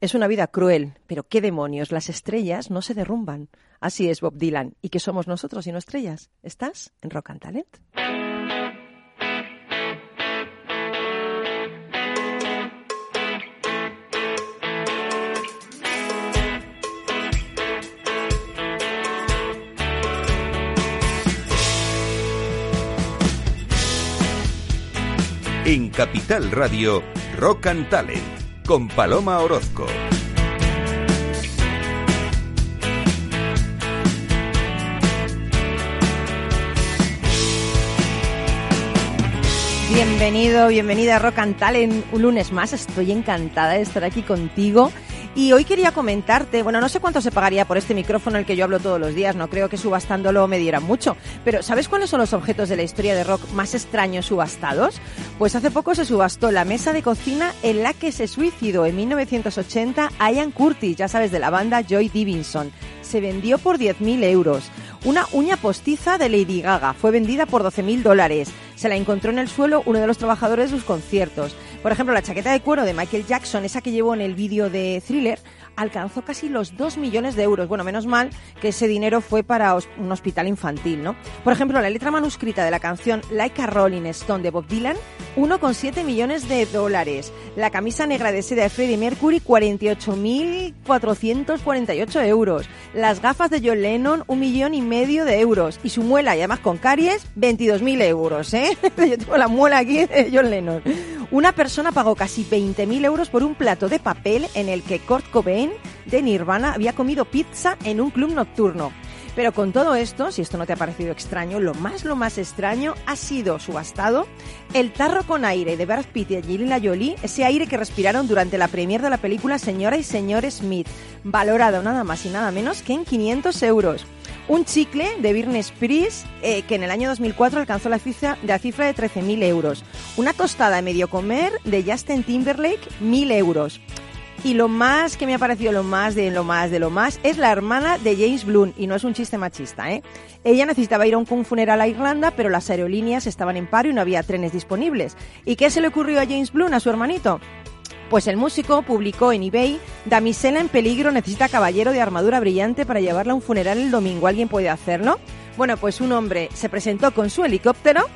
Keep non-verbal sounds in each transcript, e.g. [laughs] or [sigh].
Es una vida cruel, pero qué demonios, las estrellas no se derrumban. Así es Bob Dylan. ¿Y qué somos nosotros y no estrellas? ¿Estás en Rock and Talent? En Capital Radio, Rock and Talent, con Paloma Orozco. Bienvenido, bienvenida a Rock and Talent un lunes más. Estoy encantada de estar aquí contigo. Y hoy quería comentarte, bueno, no sé cuánto se pagaría por este micrófono el que yo hablo todos los días, no creo que subastándolo me diera mucho, pero ¿sabes cuáles son los objetos de la historia de rock más extraños subastados? Pues hace poco se subastó la mesa de cocina en la que se suicidó en 1980 Ian Curtis, ya sabes, de la banda Joy Divinson. Se vendió por 10.000 euros. Una uña postiza de Lady Gaga fue vendida por 12.000 dólares. Se la encontró en el suelo uno de los trabajadores de sus conciertos. Por ejemplo, la chaqueta de cuero de Michael Jackson, esa que llevó en el vídeo de Thriller, alcanzó casi los 2 millones de euros. Bueno, menos mal que ese dinero fue para un hospital infantil, ¿no? Por ejemplo, la letra manuscrita de la canción Like a Rolling Stone de Bob Dylan, 1,7 millones de dólares. La camisa negra de seda de Freddie Mercury, 48.448 euros. Las gafas de John Lennon, un millón y medio de euros. Y su muela, y además con caries, 22.000 euros, ¿eh? [laughs] Yo tengo la muela aquí de John Lennon. Una persona pagó casi 20.000 euros por un plato de papel en el que Kurt Cobain de Nirvana había comido pizza en un club nocturno. Pero con todo esto, si esto no te ha parecido extraño, lo más, lo más extraño ha sido subastado el tarro con aire de Brad Pitt y Angelina Jolie, ese aire que respiraron durante la premier de la película Señora y Señor Smith, valorado nada más y nada menos que en 500 euros. Un chicle de Britney Spears eh, que en el año 2004 alcanzó la cifra, la cifra de 13.000 euros. Una tostada de medio comer de Justin Timberlake, 1.000 euros. Y lo más que me ha parecido lo más de lo más de lo más es la hermana de James Blunt, y no es un chiste machista, ¿eh? Ella necesitaba ir a un funeral a Irlanda, pero las aerolíneas estaban en paro y no había trenes disponibles. ¿Y qué se le ocurrió a James Blunt, a su hermanito? Pues el músico publicó en eBay, Damisela en peligro necesita caballero de armadura brillante para llevarla a un funeral el domingo. ¿Alguien puede hacerlo? Bueno, pues un hombre se presentó con su helicóptero,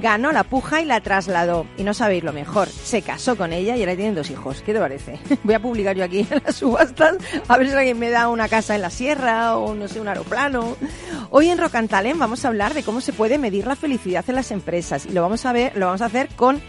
ganó la puja y la trasladó. Y no sabéis lo mejor, se casó con ella y ahora tienen dos hijos. ¿Qué te parece? [laughs] Voy a publicar yo aquí en las subastas a ver si alguien me da una casa en la sierra o no sé, un aeroplano. Hoy en Talent vamos a hablar de cómo se puede medir la felicidad en las empresas y lo vamos a ver, lo vamos a hacer con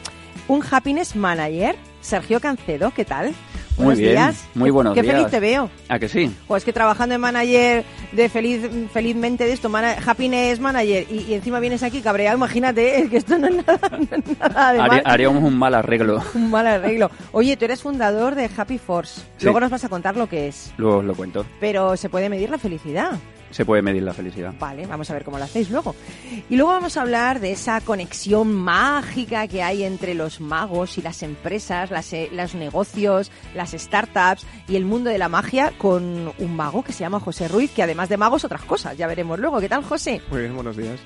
un happiness manager Sergio Cancedo, ¿qué tal? Buenos muy bien, días. muy buenos Qué días. feliz te veo. ¿A que sí? Pues que trabajando en manager de feliz, felizmente de esto, mana- happiness manager, y, y encima vienes aquí cabreado, imagínate, es que esto no es [laughs] nada, no es nada de Haría- mal. haríamos un mal arreglo. [laughs] Un mal arreglo. Oye, tú eres fundador de Happy Force. Sí. Luego nos vas a contar lo que es. Luego os lo cuento. Pero se puede medir la felicidad. Se puede medir la felicidad. Vale, vamos a ver cómo lo hacéis luego. Y luego vamos a hablar de esa conexión mágica que hay entre los magos y las empresas, las, eh, los negocios, las startups y el mundo de la magia con un mago que se llama José Ruiz, que además de magos otras cosas, ya veremos luego. ¿Qué tal, José? Muy bien, buenos días.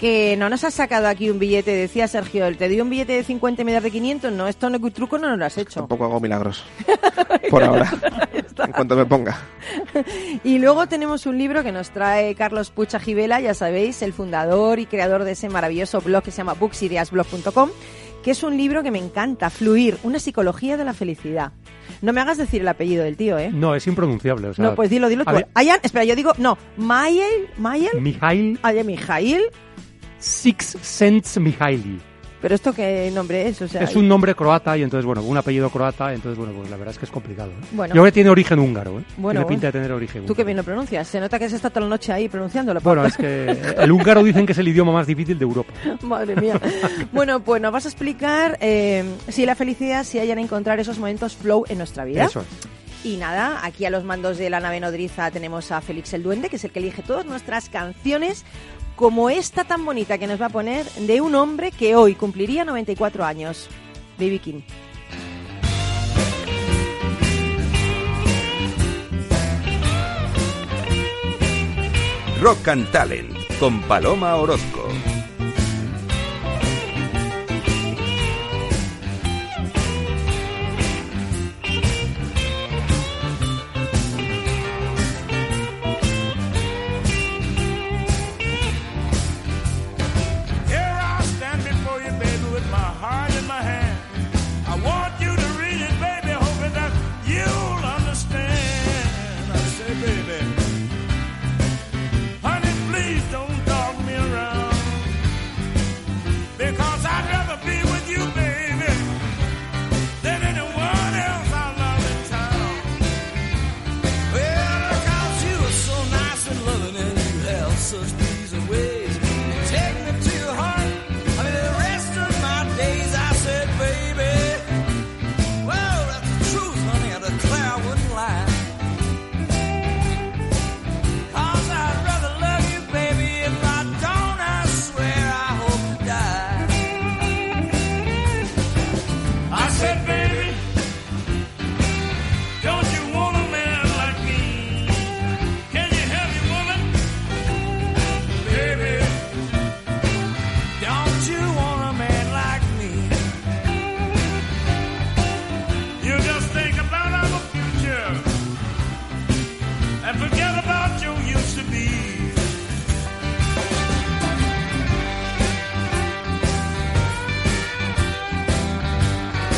Que no nos has sacado aquí un billete, decía Sergio, te dio un billete de 50 y me das de 500, no, esto no es truco, no nos lo has hecho. Tampoco hago milagros. [laughs] Por ahora. [laughs] [laughs] En cuanto me ponga. Y luego tenemos un libro que nos trae Carlos Pucha Gibela, ya sabéis, el fundador y creador de ese maravilloso blog que se llama booksideasblog.com, que es un libro que me encanta, Fluir, una psicología de la felicidad. No me hagas decir el apellido del tío, ¿eh? No, es impronunciable. O sea, no, pues dilo, dilo tú. Ayan, espera, yo digo, no, Mael, Mael, Mijail Ayan Mijail, Six Sense Mijaili. Pero esto qué nombre es, o sea, Es un nombre croata y entonces, bueno, un apellido croata, entonces, bueno, pues la verdad es que es complicado. ¿eh? Bueno. Yo creo que tiene origen húngaro, ¿eh? Bueno, tiene pinta de tener origen tú húngaro. bien lo pronuncias, se nota que has estado toda la noche ahí pronunciándolo. Bueno, es que [laughs] el húngaro dicen que es el idioma más difícil de Europa. Madre mía. [laughs] Bueno, pues nos vas a explicar eh, si la felicidad se hallan en encontrar esos momentos flow en nuestra vida. Eso es. Y nada, aquí a los mandos de la nave nodriza tenemos a Félix el Duende, que es el que elige todas nuestras canciones, como esta tan bonita que nos va a poner de un hombre que hoy cumpliría 94 años, Baby King. Rock and Talent con Paloma Orozco.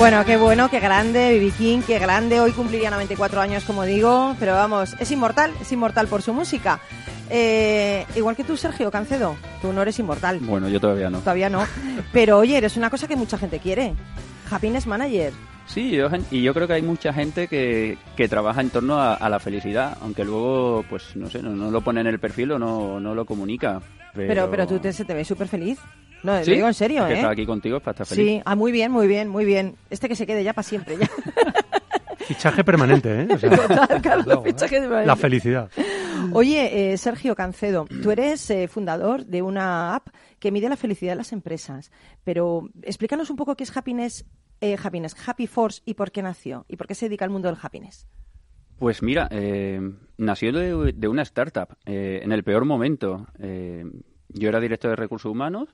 Bueno, qué bueno, qué grande, Bibi King, qué grande. Hoy cumpliría 94 años, como digo, pero vamos, es inmortal, es inmortal por su música. Eh, igual que tú, Sergio Cancedo, tú no eres inmortal. Bueno, yo todavía no. Todavía no. Pero oye, eres una cosa que mucha gente quiere. Happiness Manager. Sí, yo, y yo creo que hay mucha gente que, que trabaja en torno a, a la felicidad, aunque luego, pues no sé, no, no lo pone en el perfil o no, no lo comunica. Pero, Pero, pero tú te, se te ve súper feliz. No, ¿Sí? lo digo en serio, Es que ¿eh? aquí contigo es para estar feliz. Sí, ah, muy bien, muy bien, muy bien. Este que se quede ya para siempre, ya. [laughs] Fichaje permanente, ¿eh? O sea, [laughs] Total, Carlos, cuidado, ¿eh? fichaje La felicidad. Oye, eh, Sergio Cancedo, tú eres eh, fundador de una app que mide la felicidad de las empresas, pero explícanos un poco qué es Happiness, eh, Happiness, Happy Force y por qué nació y por qué se dedica al mundo del happiness. Pues mira, eh, nació de, de una startup eh, en el peor momento. Eh, yo era director de recursos humanos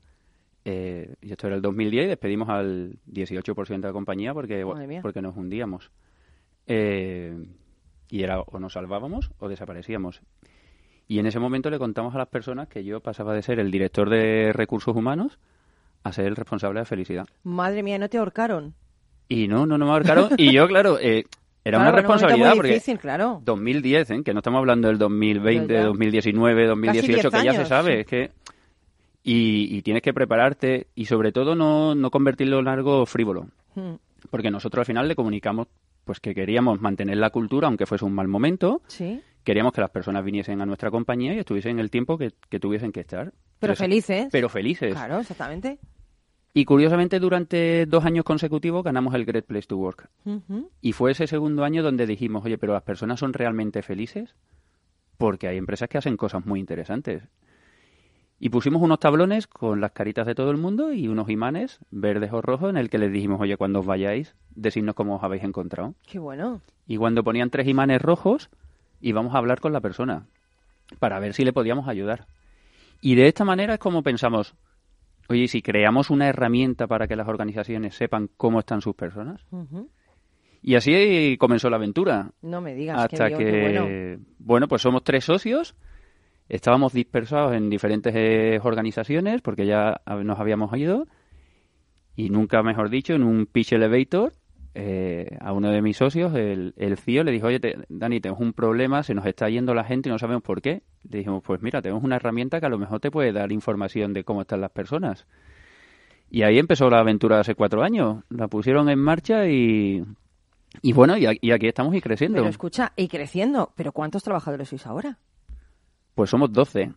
eh, y esto era el 2010 y despedimos al 18% de la compañía porque, porque nos hundíamos. Eh, y era o nos salvábamos o desaparecíamos. Y en ese momento le contamos a las personas que yo pasaba de ser el director de recursos humanos a ser el responsable de felicidad. Madre mía, ¿no te ahorcaron? Y no, no, no me marcaron. y yo, claro, eh, era Claro, una un responsabilidad muy porque difícil, claro. 2010, ¿eh? que no estamos hablando del 2020, Ya, ya. 2019, 2018, Casi que ya 10 se sabe. sí. Es que y, y tienes que prepararte y sobre todo no, no convertirlo en algo frívolo. Mm, Porque nosotros al final le comunicamos pues que queríamos mantener la cultura aunque fuese un mal momento. Sí, Queríamos que las personas viniesen a nuestra compañía y estuviesen el tiempo que, que tuviesen que estar. pero felices. Pero felices. Claro, exactamente. Y curiosamente durante dos años consecutivos ganamos el Great Place to Work. Y fue ese segundo año donde dijimos, oye, pero las personas son realmente felices porque hay empresas que hacen cosas muy interesantes. Y pusimos unos tablones con las caritas de todo el mundo y unos imanes verdes o rojos en el que les dijimos, oye, cuando os vayáis, decidnos cómo os habéis encontrado. Qué bueno. Y cuando ponían tres imanes rojos, íbamos a hablar con la persona para ver si le podíamos ayudar. Y de esta manera es como pensamos, oye, ¿y si creamos una herramienta para que las organizaciones sepan cómo están sus personas? Y así comenzó la aventura. No me digas Hasta que, bueno. bueno. pues somos tres socios, estábamos dispersados en diferentes eh, organizaciones porque ya nos habíamos ido y nunca mejor dicho, en un pitch elevator, eh, a uno de mis socios, el, el CEO, le dijo, oye, Dani, tenemos un problema, se nos está yendo la gente y no sabemos por qué. Le dijimos, pues mira, tenemos una herramienta que a lo mejor te puede dar información de cómo están las personas. Y ahí empezó la aventura hace cuatro años. La pusieron en marcha y, y bueno, y, y aquí estamos y creciendo. Pero escucha, y creciendo. ¿Pero cuántos trabajadores sois ahora? Pues somos 12,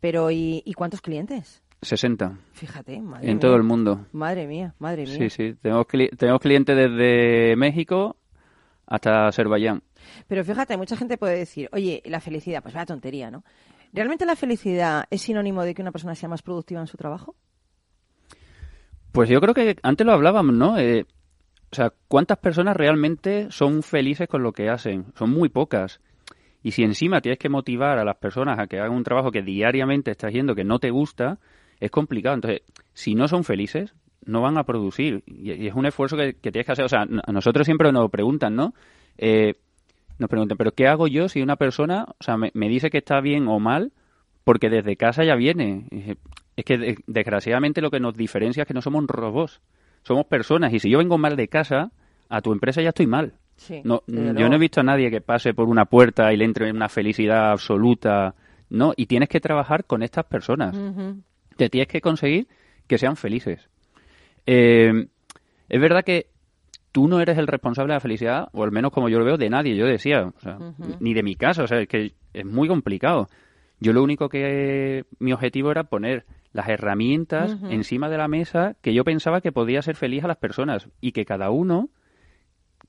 Pero, ¿y, y cuántos clientes? 60 Fíjate, madre en mía. todo el mundo. Madre mía, madre mía. Sí, sí. Tenemos, cli- tenemos clientes desde México hasta Azerbaiyán. Pero fíjate, mucha gente puede decir, oye, la felicidad, pues vaya tontería, ¿no? ¿Realmente la felicidad es sinónimo de que una persona sea más productiva en su trabajo? Pues yo creo que antes lo hablábamos, ¿no? Eh, o sea, ¿cuántas personas realmente son felices con lo que hacen? Son muy pocas. Y si encima tienes que motivar a las personas a que hagan un trabajo que diariamente estás haciendo que no te gusta, es complicado. Entonces, si no son felices, no van a producir. Y, es un esfuerzo que, tienes que hacer. O sea, a nosotros siempre nos preguntan, ¿no? Eh, nos preguntan, ¿pero qué hago yo si una persona, o sea, me, me dice que está bien o mal porque desde casa ya viene? Es que de- desgraciadamente lo que nos diferencia es que no somos robots, somos personas. Y si yo vengo mal de casa, a tu empresa ya estoy mal. Sí. No, desde yo luego. no he visto a nadie que pase por una puerta y le entre una felicidad absoluta. No, y tienes que trabajar con estas personas. Te tienes que conseguir que sean felices. Eh, es verdad que tú no eres el responsable de la felicidad, o al menos como yo lo veo, de nadie. Yo decía, o sea, ni de mi casa. O sea, es que es muy complicado. Yo lo único que mi objetivo era poner las herramientas encima de la mesa que yo pensaba que podía ser feliz a las personas y que cada uno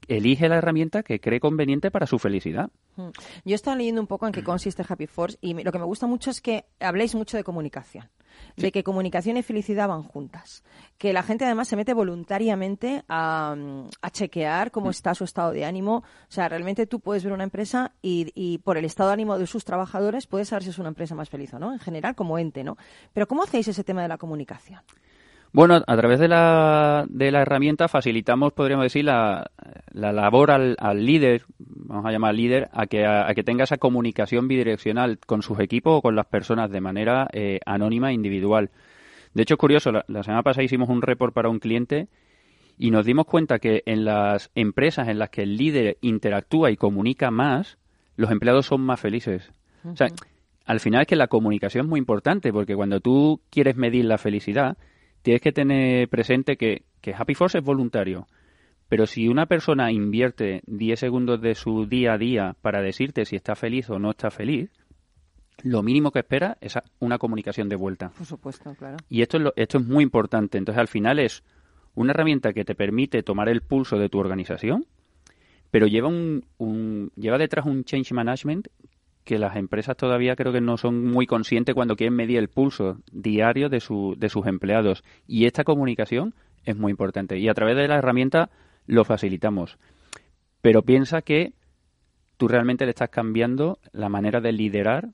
elige la herramienta que cree conveniente para su felicidad. Mm. Yo estaba leyendo un poco en qué consiste Happy Force y lo que me gusta mucho es que habléis mucho de comunicación, de que comunicación y felicidad van juntas, que la gente además se mete voluntariamente a, mm, a chequear cómo está su estado de ánimo. O sea, realmente tú puedes ver una empresa y, y por el estado de ánimo de sus trabajadores puedes saber si es una empresa más feliz o no, en general como ente, ¿no? Pero ¿cómo hacéis ese tema de la comunicación? Bueno, a través de la, de la herramienta facilitamos, podríamos decir, la, la labor al, al líder, vamos a llamar líder, a que, a, a que tenga esa comunicación bidireccional con sus equipos o con las personas de manera eh, anónima e individual. De hecho, es curioso, la, la semana pasada hicimos un report para un cliente Y nos dimos cuenta que en las empresas en las que el líder interactúa y comunica más, los empleados son más felices. O sea, al final es que la comunicación es muy importante, porque cuando tú quieres medir la felicidad, tienes que tener presente que, que Happy Force es voluntario. Pero si una persona invierte 10 segundos de su día a día para decirte si está feliz o no está feliz, lo mínimo que espera es una comunicación de vuelta. Por supuesto, claro. Y esto es, lo- esto es muy importante. Entonces, al final es una herramienta que te permite tomar el pulso de tu organización, pero lleva, un, un- lleva detrás un change management que las empresas todavía creo que no son muy conscientes cuando quieren medir el pulso diario de, su, de sus empleados. Y esta comunicación es muy importante. Y a través de la herramienta lo facilitamos. Pero piensa que tú realmente le estás cambiando la manera de liderar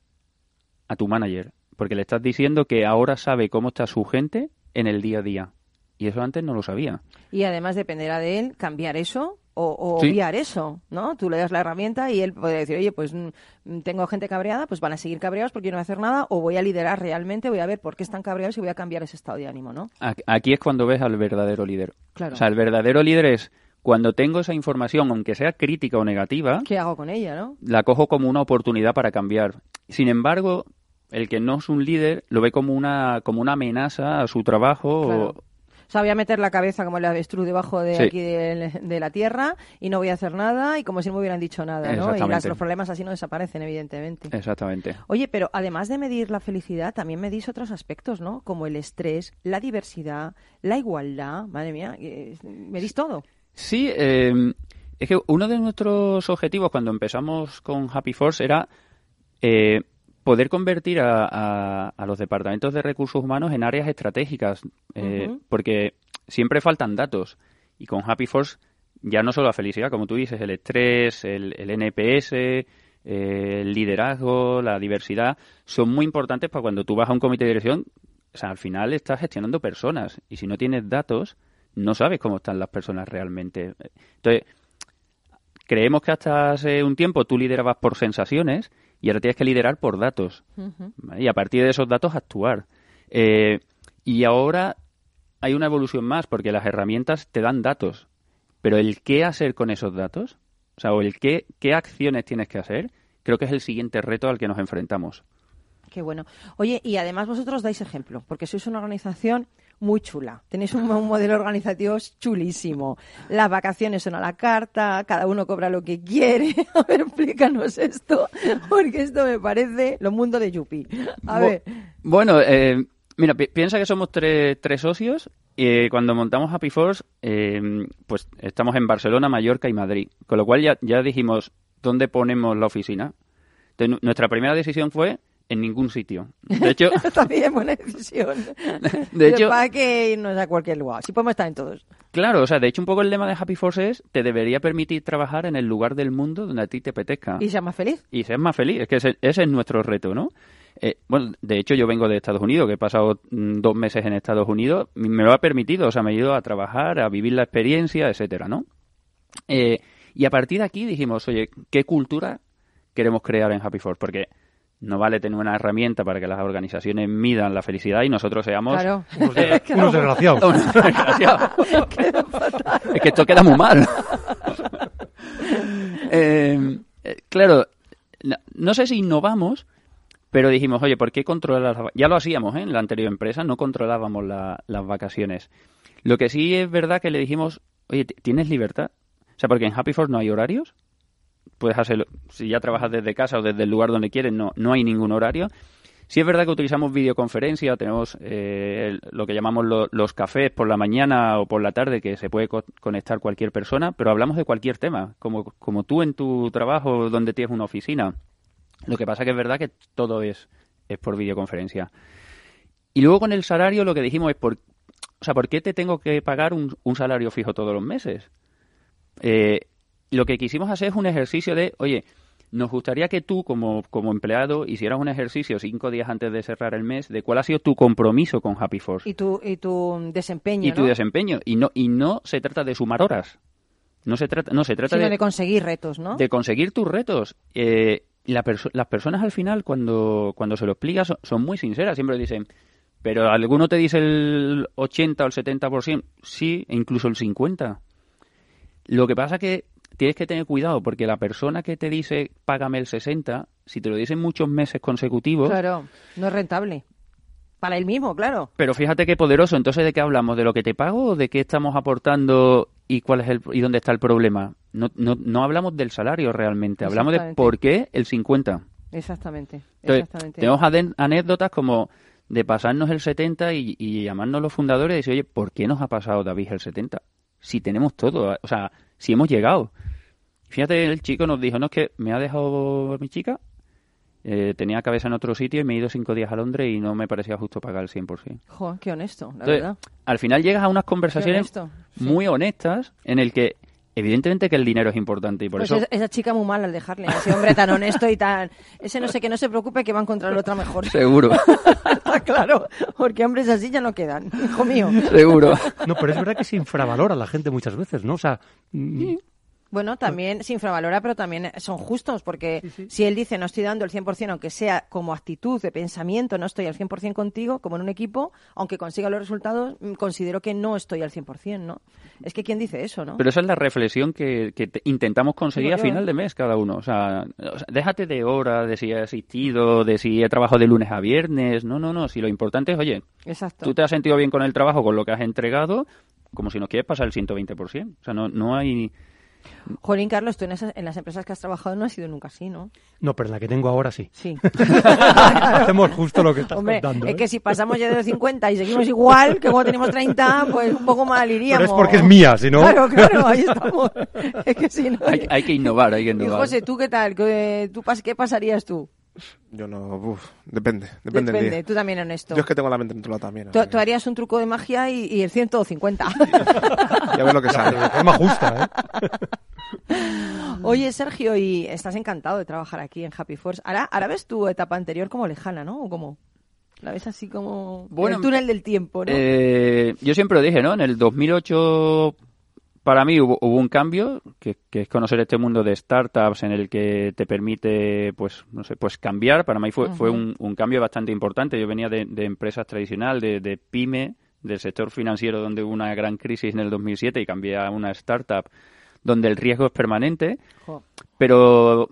a tu manager, porque le estás diciendo que ahora sabe cómo está su gente en el día a día. Y eso antes no lo sabía. Y además dependerá de él cambiar eso o, o Sí. obviar eso, ¿no? Tú le das la herramienta y él puede decir, oye, pues mm, tengo gente cabreada, pues van a seguir cabreados porque yo no voy a hacer nada, o voy a liderar realmente, voy a ver por qué están cabreados y voy a cambiar ese estado de ánimo, ¿no? Aquí es cuando ves al verdadero líder. Claro. O sea, el verdadero líder es cuando tengo esa información, aunque sea crítica o negativa, ¿Qué hago con ella, no? la cojo como una oportunidad para cambiar. Sin embargo, el que no es un líder lo ve como una, como una amenaza a su trabajo. o- Claro. O sea, voy a meter la cabeza como el avestruz debajo de Sí. aquí de, de la tierra y no voy a hacer nada y como si no me hubieran dicho nada, ¿no? Y las- los problemas así no desaparecen, evidentemente. Exactamente. Oye, pero además de medir la felicidad, también medís otros aspectos, ¿no? Como el estrés, la diversidad, la igualdad. Madre mía, eh, medís todo. Sí, eh, es que uno de nuestros objetivos cuando empezamos con Happy Force era eh, poder convertir a, a- a los departamentos de recursos humanos en áreas estratégicas, eh, porque siempre faltan datos. Y con Happy Force ya no solo la felicidad, como tú dices, el estrés, el, el NPS, eh, el liderazgo, la diversidad, son muy importantes para cuando tú vas a un comité de dirección. O sea, al final estás gestionando personas y si no tienes datos, no sabes cómo están las personas realmente. Entonces, creemos que hasta hace un tiempo tú liderabas por sensaciones y ahora tienes que liderar por datos. ¿vale? Y a partir de esos datos actuar. Eh, y ahora hay una evolución más porque las herramientas te dan datos, pero el qué hacer con esos datos, o sea, o el qué, qué acciones tienes que hacer, creo que es el siguiente reto al que nos enfrentamos. Qué bueno. Oye, y además vosotros dais ejemplo, porque sois una organización muy chula. Tenéis un, un [laughs] modelo organizativo chulísimo. Las vacaciones son a la carta, cada uno cobra lo que quiere. [laughs] A ver, explícanos esto, porque esto me parece lo mundo de Yupi. A Bu- ver, Bueno, eh, mira, pi- piensa que somos tres, tres socios y cuando montamos Happy Force, eh, pues estamos en Barcelona, Mallorca y Madrid. Con lo cual ya, ya dijimos, ¿dónde ponemos la oficina? Entonces, nuestra primera decisión fue en ningún sitio. De hecho, [laughs] bien, buena decisión. De hecho- para que irnos a cualquier lugar. Si podemos estar en todos. claro, o sea, de hecho un poco el lema de Happy Force es, te debería permitir trabajar en el lugar del mundo donde a ti te apetezca. Y sea más feliz. y ser más feliz. Es que ese, ese es nuestro reto, ¿no? Eh, bueno, de hecho yo vengo de Estados Unidos, que he pasado mm, dos meses en Estados Unidos, me lo ha permitido, o sea, me ha ido a trabajar, a vivir la experiencia, etcétera, ¿no? Eh, y a partir de aquí dijimos, oye, ¿qué cultura queremos crear en Happy Force? Porque no vale tener una herramienta para que las organizaciones midan la felicidad y nosotros seamos Claro. Unos, Eh, desgra- unos desgraciados. unos [laughs] desgraciados. es que esto queda muy mal. [laughs] Eh, eh, claro, no, no sé si innovamos, pero dijimos, oye, ¿por qué controlar Ya lo hacíamos ¿eh? en la anterior empresa, no controlábamos la- las vacaciones. Lo que sí es verdad que le dijimos, oye, ¿t- ¿tienes libertad? O sea, porque en Happy Force no hay horarios. Puedes hacerlo, si ya trabajas desde casa o desde el lugar donde quieres, no, no hay ningún horario. Sí es verdad que utilizamos videoconferencia, tenemos eh, lo que llamamos lo- los cafés por la mañana o por la tarde que se puede co- conectar cualquier persona, pero hablamos de cualquier tema, como, como tú en tu trabajo donde tienes una oficina. Lo que pasa que es verdad que todo es, es por videoconferencia. Y luego con el salario lo que dijimos es, por, o sea, ¿por qué te tengo que pagar un, un salario fijo todos los meses? Eh, lo que quisimos hacer es un ejercicio de, oye, nos gustaría que tú como, como empleado hicieras un ejercicio cinco días antes de cerrar el mes de cuál ha sido tu compromiso con Happy Force Y tu, y tu desempeño, y tu desempeño. Y no, y no se trata de sumar horas. No se trata, no se trata Sino de, de conseguir retos, ¿no? de conseguir tus retos. Eh, la perso- las personas al final, cuando, cuando se lo explicas, son, son muy sinceras. Siempre dicen, Pero alguno te dice el 80 o el 70%, sí, e incluso el 50%. Lo que pasa que tienes que tener cuidado porque la persona que te dice págame el 60, si te lo dicen muchos meses consecutivos, Claro, no es rentable. Para él mismo, claro. pero fíjate qué poderoso. Entonces, ¿de qué hablamos? ¿De lo que te pago o de qué estamos aportando y cuál es el y dónde está el problema? No, no, no hablamos del salario realmente, hablamos de por qué el 50. Exactamente. Entonces, exactamente. tenemos anécdotas como de pasarnos el 70 y, y llamarnos los fundadores y decir, oye, ¿por qué nos ha pasado David el 70? Si tenemos todo, o sea, si hemos llegado. Fíjate, el chico nos dijo, no, es que me ha dejado mi chica, eh, tenía cabeza en otro sitio y me he ido cinco días a Londres y no me parecía justo pagar el 100%. Jo, qué honesto, la Entonces, verdad. al final llegas a unas conversaciones honesto. sí. muy honestas en el que evidentemente que el dinero es importante y por Pues eso esa, chica muy mal al dejarle, a ese hombre tan honesto y tan... Ese no sé, que no se preocupe que va a encontrar otra mejor. seguro, [laughs] Está claro, porque hombres así ya no quedan, hijo mío. seguro. No, pero es verdad que se infravalora a la gente muchas veces, ¿no? O sea, mm, Bueno, también se infravalora, pero también son justos, porque si él dice no estoy dando el 100%, aunque sea como actitud de pensamiento, no estoy al 100% contigo, como en un equipo, aunque consiga los resultados, mm, considero que no estoy al 100%, ¿no? Es que ¿quién dice eso, no? Pero esa es la reflexión que, que te- intentamos conseguir Digo a yo, final ¿eh? de mes cada uno. O sea, o sea, déjate de horas, de si he asistido, de si he trabajado de lunes a viernes. No, no, no. Si lo importante es, oye, Exacto. tú te has sentido bien con el trabajo, con lo que has entregado, como si nos quieres pasar el 120%. O sea, no, no hay... Jolín, Carlos, tú en, esas- en las empresas que has trabajado no has sido nunca así, ¿no? no, pero en la que tengo ahora sí. Sí. [laughs] Hacemos justo lo que estás Hombre, contando. es ¿eh? que si pasamos ya de los 50 y seguimos igual que cuando tenemos 30, pues un poco mal iríamos. Pero es porque es mía, si no... Claro, claro, [laughs] ahí estamos. Es que si no... Hay, hay que innovar, hay que Y innovar. José, ¿tú qué tal? ¿Qué, tú, ¿Qué pasarías tú? Yo no, uf, depende, depende, día. tú también honesto. Yo es que tengo la mente en otro lado también. Tú, harías un truco de magia y, y el 150. que [laughs] Ya ves lo que sale. De forma justa, ¿eh? Oye, Sergio, y estás encantado de trabajar aquí en Happy Force. Ahora, ahora ves tu etapa anterior como lejana, ¿no? ¿O cómo? La ves así como Bueno, el túnel del tiempo, ¿no? Eh, yo siempre lo dije, ¿no? En el 2008 para mí hubo, hubo un cambio, que, que es conocer este mundo de startups en el que te permite, pues, no sé, pues cambiar. Para mí fue, fue un, un cambio bastante importante. Yo venía de, de empresas tradicional, de, de pyme, del sector financiero donde hubo una gran crisis en el 2007 y cambié a una startup donde el riesgo es permanente. Pero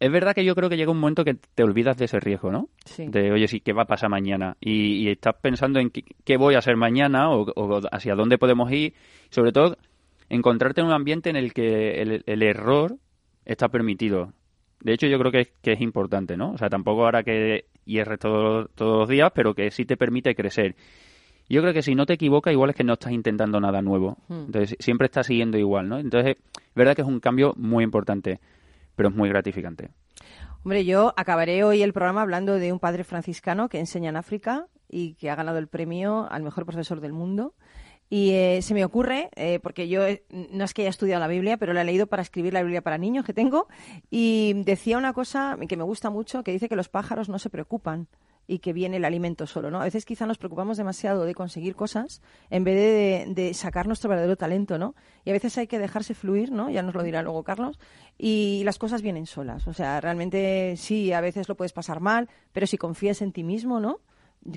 es verdad que yo creo que llega un momento que te olvidas de ese riesgo, ¿no? sí. De, oye, sí, ¿qué va a pasar mañana? Y, y estás pensando en qué, qué voy a hacer mañana o, o hacia dónde podemos ir. Sobre todo, encontrarte en un ambiente en el que el, el error está permitido. De hecho, yo creo que es, que es importante, ¿no? O sea, tampoco ahora que hierres todo- todos los días, pero que sí te permite crecer. Yo creo que si no te equivocas, igual es que no estás intentando nada nuevo. Hmm. Entonces, siempre estás siguiendo igual, ¿no? Entonces, es verdad que es un cambio muy importante, pero es muy gratificante. Hombre, yo acabaré hoy el programa hablando de un padre franciscano que enseña en África y que ha ganado el premio al mejor profesor del mundo. Y eh, se me ocurre, eh, porque yo eh, no es que haya estudiado la Biblia, pero la he leído para escribir la Biblia para niños que tengo, y decía una cosa que me gusta mucho, que dice que los pájaros no se preocupan y que viene el alimento solo, ¿no? A veces quizá nos preocupamos demasiado de conseguir cosas en vez de, sacar nuestro verdadero talento, ¿no? Y a veces hay que dejarse fluir, ¿no? Ya nos lo dirá luego Carlos. Y las cosas vienen solas. O sea, realmente sí, a veces lo puedes pasar mal, pero si confías en ti mismo, ¿no?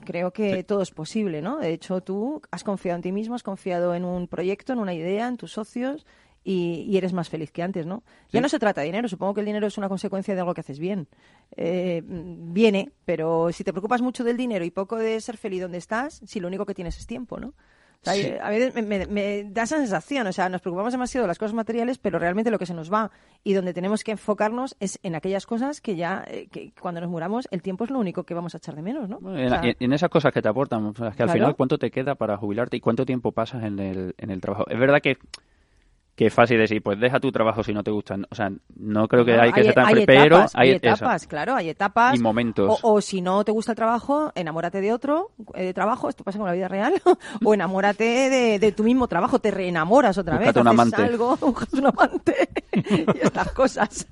Creo que todo es posible, ¿no? De hecho, tú has confiado en ti mismo, has confiado en un proyecto, en una idea, en tus socios y, y eres más feliz que antes, ¿no? Ya no se trata de dinero, supongo que el dinero es una consecuencia de algo que haces bien. Eh, viene, pero si te preocupas mucho del dinero y poco de ser feliz donde estás, si lo único que tienes es tiempo, ¿no? O sea, Sí. A veces me, me- me da esa sensación, o sea, nos preocupamos demasiado de las cosas materiales, pero realmente lo que se nos va y donde tenemos que enfocarnos es en aquellas cosas que ya, eh, que cuando nos muramos, el tiempo es lo único que vamos a echar de menos, ¿no? En, O sea, en- en esas cosas que te aportan, o sea, que al Claro. final cuánto te queda para jubilarte y cuánto tiempo pasas en el, en el trabajo. Es verdad que, que es fácil decir, pues deja tu trabajo si no te gusta. O sea, no creo que No, hay que ser tan hay pero etapas, hay etapas, claro, hay etapas. Y momentos. O, o si no te gusta el trabajo, enamórate de otro eh, de trabajo, esto pasa con la vida real, [laughs] o enamórate de, de tu mismo trabajo, te reenamoras otra vez, un haces amante. algo, [laughs] buscas un amante [laughs] y estas cosas.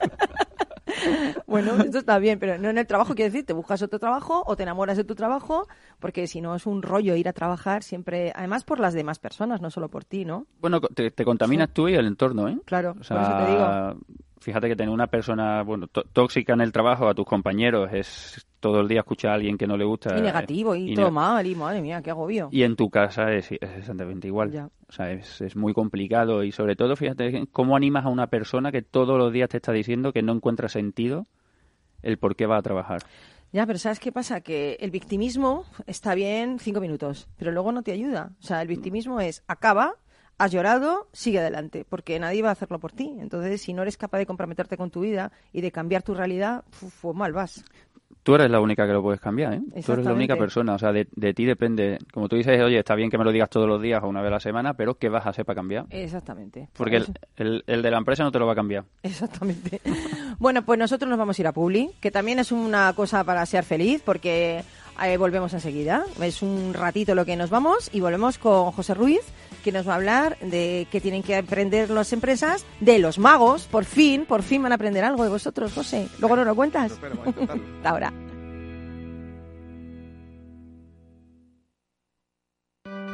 [laughs] bueno, esto está bien, pero no en el trabajo, quiere decir, te buscas otro trabajo o te enamoras de tu trabajo, porque si no es un rollo ir a trabajar siempre, además por las demás personas, no solo por ti, ¿no? Bueno, te, te contaminas tú y el entorno, ¿eh? Claro, O por sea, eso te digo. fíjate que tener una persona bueno tó- tóxica en el trabajo a tus compañeros es todo el día escucha a alguien que no le gusta. Y negativo, y, y todo mal, y madre mía, qué agobio. Y en tu casa es, es exactamente igual. Ya. O sea, es, es muy complicado y sobre todo, fíjate, cómo animas a una persona que todos los días te está diciendo que no encuentra sentido el por qué va a trabajar. Ya, pero ¿sabes qué pasa? Que el victimismo está bien cinco minutos, pero luego no te ayuda. O sea, el victimismo es acaba, has llorado, sigue adelante, porque nadie va a hacerlo por ti. Entonces, si no eres capaz de comprometerte con tu vida y de cambiar tu realidad, fu- mal vas. Tú eres la única que lo puedes cambiar, ¿eh? Tú eres la única persona, o sea, de, de ti depende. Como tú dices, oye, está bien que me lo digas todos los días o una vez a la semana, pero ¿qué vas a hacer para cambiar? Exactamente. Porque el, el, el de la empresa no te lo va a cambiar. Exactamente. [laughs] Bueno, pues nosotros nos vamos a ir a Publi, que también es una cosa para ser feliz, porque eh, volvemos enseguida. Es un ratito lo que nos vamos y volvemos con José Ruiz, que nos va a hablar de que tienen que aprender las empresas de los magos. Por fin, por fin van a aprender algo de vosotros, José. Luego nos lo cuentas. Hasta [laughs] ahora.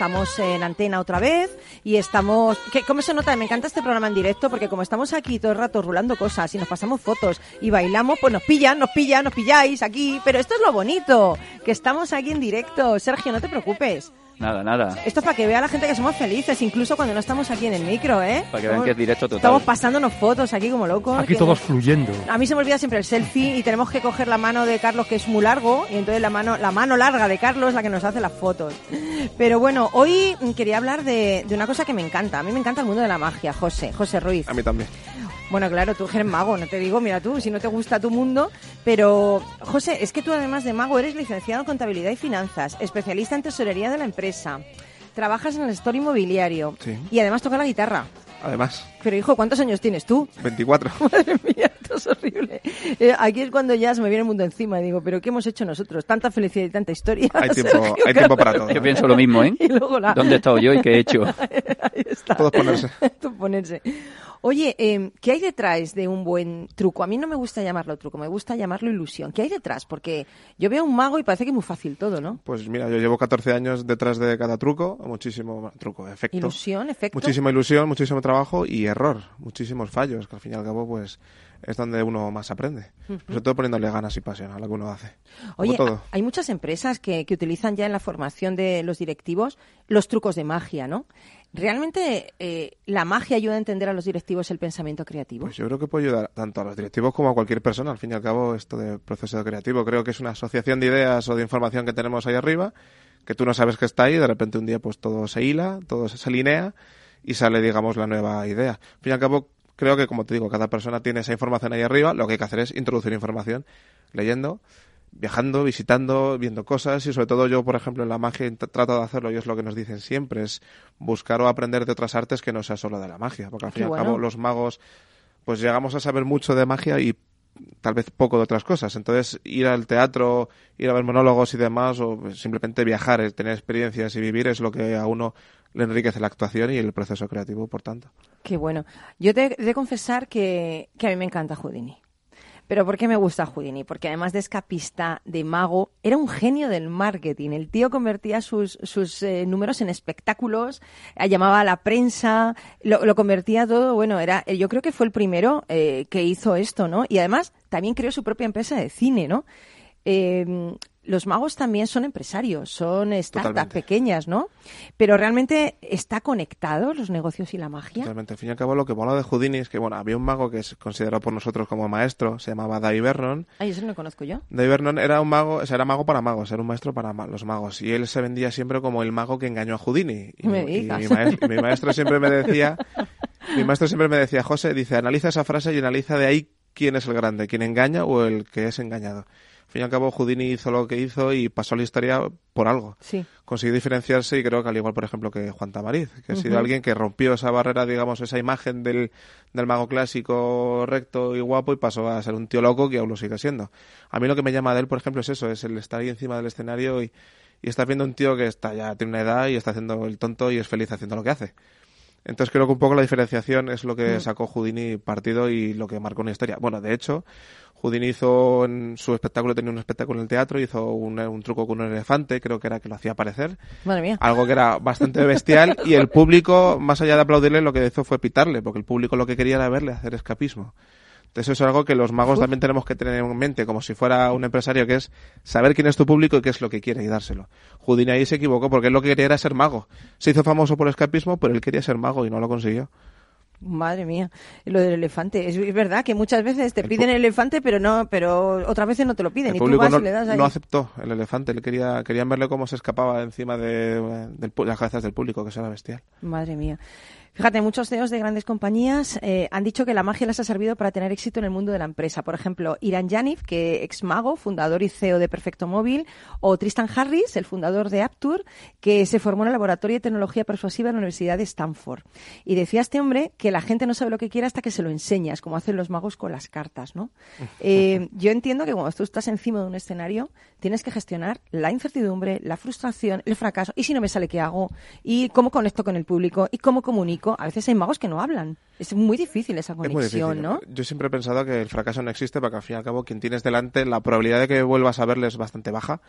Estamos en antena otra vez y estamos... Que, ¿Cómo se nota? Me encanta este programa en directo porque como estamos aquí todo el rato rulando cosas y nos pasamos fotos y bailamos, pues nos pillan, nos pillan, nos pilláis aquí. Pero esto es lo bonito, que estamos aquí en directo. Sergio, no te preocupes. Nada, nada. Esto es para que vea la gente que somos felices, incluso cuando no estamos aquí en el micro, ¿eh? Para que vean que es directo total. Estamos pasándonos fotos aquí como locos. Aquí todos fluyendo. A mí se me olvida siempre el selfie y tenemos que coger la mano de Carlos que es muy largo y entonces la mano la mano larga de Carlos es la que nos hace las fotos. Pero bueno, hoy quería hablar de, de una cosa que me encanta. A mí me encanta el mundo de la magia, José, José Ruiz. A mí también. Bueno, claro, tú eres mago, no te digo, mira tú, si no te gusta tu mundo, pero José, es que tú además de mago eres licenciado en contabilidad y finanzas, especialista en tesorería de la empresa, trabajas en el sector inmobiliario Sí. y además tocas la guitarra. Además, Pero hijo, ¿cuántos años tienes tú? 24. [laughs] Madre mía, esto es horrible. Eh, aquí es cuando ya se me viene el mundo encima y digo, ¿pero qué hemos hecho nosotros? Tanta felicidad y tanta historia. Hay [laughs] tiempo, Sergio hay tiempo para todo. Yo pienso lo mismo, ¿eh? [laughs] Y luego la... ¿Dónde he estado yo y qué he hecho? Ahí está. Todos ponerse. Todo ponerse. Oye, eh, ¿qué hay detrás de un buen truco? A mí no me gusta llamarlo truco, me gusta llamarlo ilusión. ¿Qué hay detrás? Porque yo veo un mago y parece que es muy fácil todo, ¿no? Pues mira, yo llevo 14 años detrás de cada truco, muchísimo truco, efecto. Ilusión, efecto. Muchísima ilusión, muchísimo trabajo y error, muchísimos fallos, que al fin y al cabo pues es donde uno más aprende. Sobre todo poniéndole ganas y pasión a lo que uno hace. Oye, todo. hay muchas empresas que, que utilizan ya en la formación de los directivos los trucos de magia, ¿no? ¿Realmente eh, la magia ayuda a entender a los directivos el pensamiento creativo? Pues yo creo que puede ayudar tanto a los directivos como a cualquier persona. Al fin y al cabo, esto de proceso creativo creo que es una asociación de ideas o de información que tenemos ahí arriba, que tú no sabes que está ahí, de repente un día pues todo se hila, todo se alinea y sale, digamos, la nueva idea. Al fin y al cabo, creo que, como te digo, cada persona tiene esa información ahí arriba, lo que hay que hacer es introducir información leyendo, viajando, visitando, viendo cosas y sobre todo yo, por ejemplo, en la magia trato de hacerlo y es lo que nos dicen siempre, es buscar o aprender de otras artes que no sea solo de la magia, porque al fin y al cabo los magos pues llegamos a saber mucho de magia y tal vez poco de otras cosas. Entonces, ir al teatro, ir a ver monólogos y demás, o simplemente viajar, tener experiencias y vivir es lo que a uno le enriquece la actuación y el proceso creativo, por tanto. Qué bueno. Yo te de confesar que, que a mí me encanta Houdini. Pero ¿por qué me gusta Houdini? Porque además de escapista, de mago, era un genio del marketing. El tío convertía sus, sus eh, números en espectáculos, eh, llamaba a la prensa, lo, lo convertía todo. Bueno, era, eh, yo creo que fue el primero que hizo esto, ¿no? Y además también creó su propia empresa de cine, ¿no? Eh, los magos también son empresarios, son startups pequeñas, ¿no? Pero realmente está conectado los negocios y la magia. Totalmente. Al fin y al cabo, lo que mola de Houdini es que, bueno, había un mago que es considerado por nosotros como maestro, se llamaba Dai Vernon. Ay, eso no lo conozco yo. Dai Vernon era un mago, o sea, era mago para magos, era un maestro para ma- los magos. Y él se vendía siempre como el mago que engañó a Houdini. Y, Me y mi, maes- mi maestro siempre me decía, mi maestro siempre me decía, José, dice, analiza esa frase y analiza de ahí quién es el grande, quién engaña o el que es engañado. Al fin y al cabo, Houdini hizo lo que hizo y pasó a la historia por algo. Sí. Consiguió diferenciarse y creo que al igual, por ejemplo, que Juan Tamariz, que ha sido alguien que rompió esa barrera, digamos, esa imagen del, del mago clásico recto y guapo y pasó a ser un tío loco que aún lo sigue siendo. A mí lo que me llama de él, por ejemplo, es eso, es el estar ahí encima del escenario y, y estar viendo un tío que está ya tiene una edad y está haciendo el tonto y es feliz haciendo lo que hace. Entonces creo que un poco la diferenciación es lo que Mm. sacó Houdini partido y lo que marcó una historia. Bueno, de hecho, Houdini hizo en su espectáculo, tenía un espectáculo en el teatro, hizo un, un truco con un elefante, creo que era que lo hacía aparecer, Madre mía. algo que era bastante bestial y el público, más allá de aplaudirle, lo que hizo fue pitarle, porque el público lo que quería era verle hacer escapismo. Entonces eso es algo que los magos también tenemos que tener en mente, como si fuera un empresario, que es saber quién es tu público y qué es lo que quiere y dárselo. Houdini ahí se equivocó porque él lo que quería era ser mago. Se hizo famoso por el escapismo, pero él quería ser mago y no lo consiguió. Madre mía, lo del elefante. Es, es verdad que muchas veces te El piden el elefante, pero no, pero otras veces no te lo piden. El y tú público vas no, y le das ahí. no aceptó el elefante, él quería, querían verle cómo se escapaba encima de, pu- las cabezas del público, que eso era bestial. Madre mía. Fíjate, muchos CEOs de grandes compañías eh, han dicho que la magia les ha servido para tener éxito en el mundo de la empresa. Por ejemplo, Iran Yanif, que ex mago, fundador y CEO de Perfecto Móvil, o Tristan Harris, el fundador de Aptur, que se formó en el laboratorio de tecnología persuasiva en la Universidad de Stanford. Y decía este hombre que la gente no sabe lo que quiere hasta que se lo enseñas, como hacen los magos con las cartas, ¿no? [laughs] Eh, yo entiendo que cuando tú estás encima de un escenario, tienes que gestionar la incertidumbre, la frustración, el fracaso, y si no me sale, ¿qué hago? Y cómo conecto con el público, y cómo comunico. Público, a veces hay magos que no hablan. Es muy difícil esa Es muy conexión, difícil. ¿no? Yo siempre he pensado que el fracaso no existe porque al fin y al cabo quien tienes delante, la probabilidad de que vuelvas a verle es bastante baja.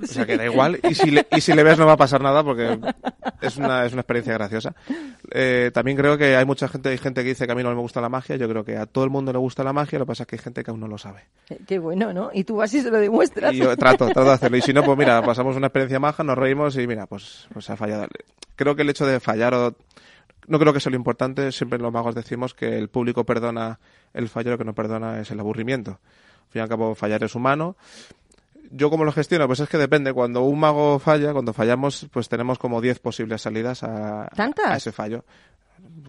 O sea que da igual. Y si le, y si le ves no va a pasar nada porque es una, es una experiencia graciosa. Eh, también creo que hay mucha gente, hay gente que dice que a mí no me gusta la magia. Yo creo que a todo el mundo le gusta la magia, lo que pasa es que hay gente que aún no lo sabe. Qué bueno, ¿no? Y tú vas y se lo demuestras. Y yo trato, trato de hacerlo. Y si no, pues mira, pasamos una experiencia maja, nos reímos y mira, pues, pues ha fallado. Creo que el hecho de fallar o... No creo que sea lo importante. Siempre los magos decimos que el público perdona el fallo, lo que no perdona es el aburrimiento. Al fin y al cabo, fallar es humano. Yo cómo lo gestiono, pues es que depende. Cuando un mago falla, cuando fallamos, pues tenemos como 10 posibles salidas a, a ese fallo.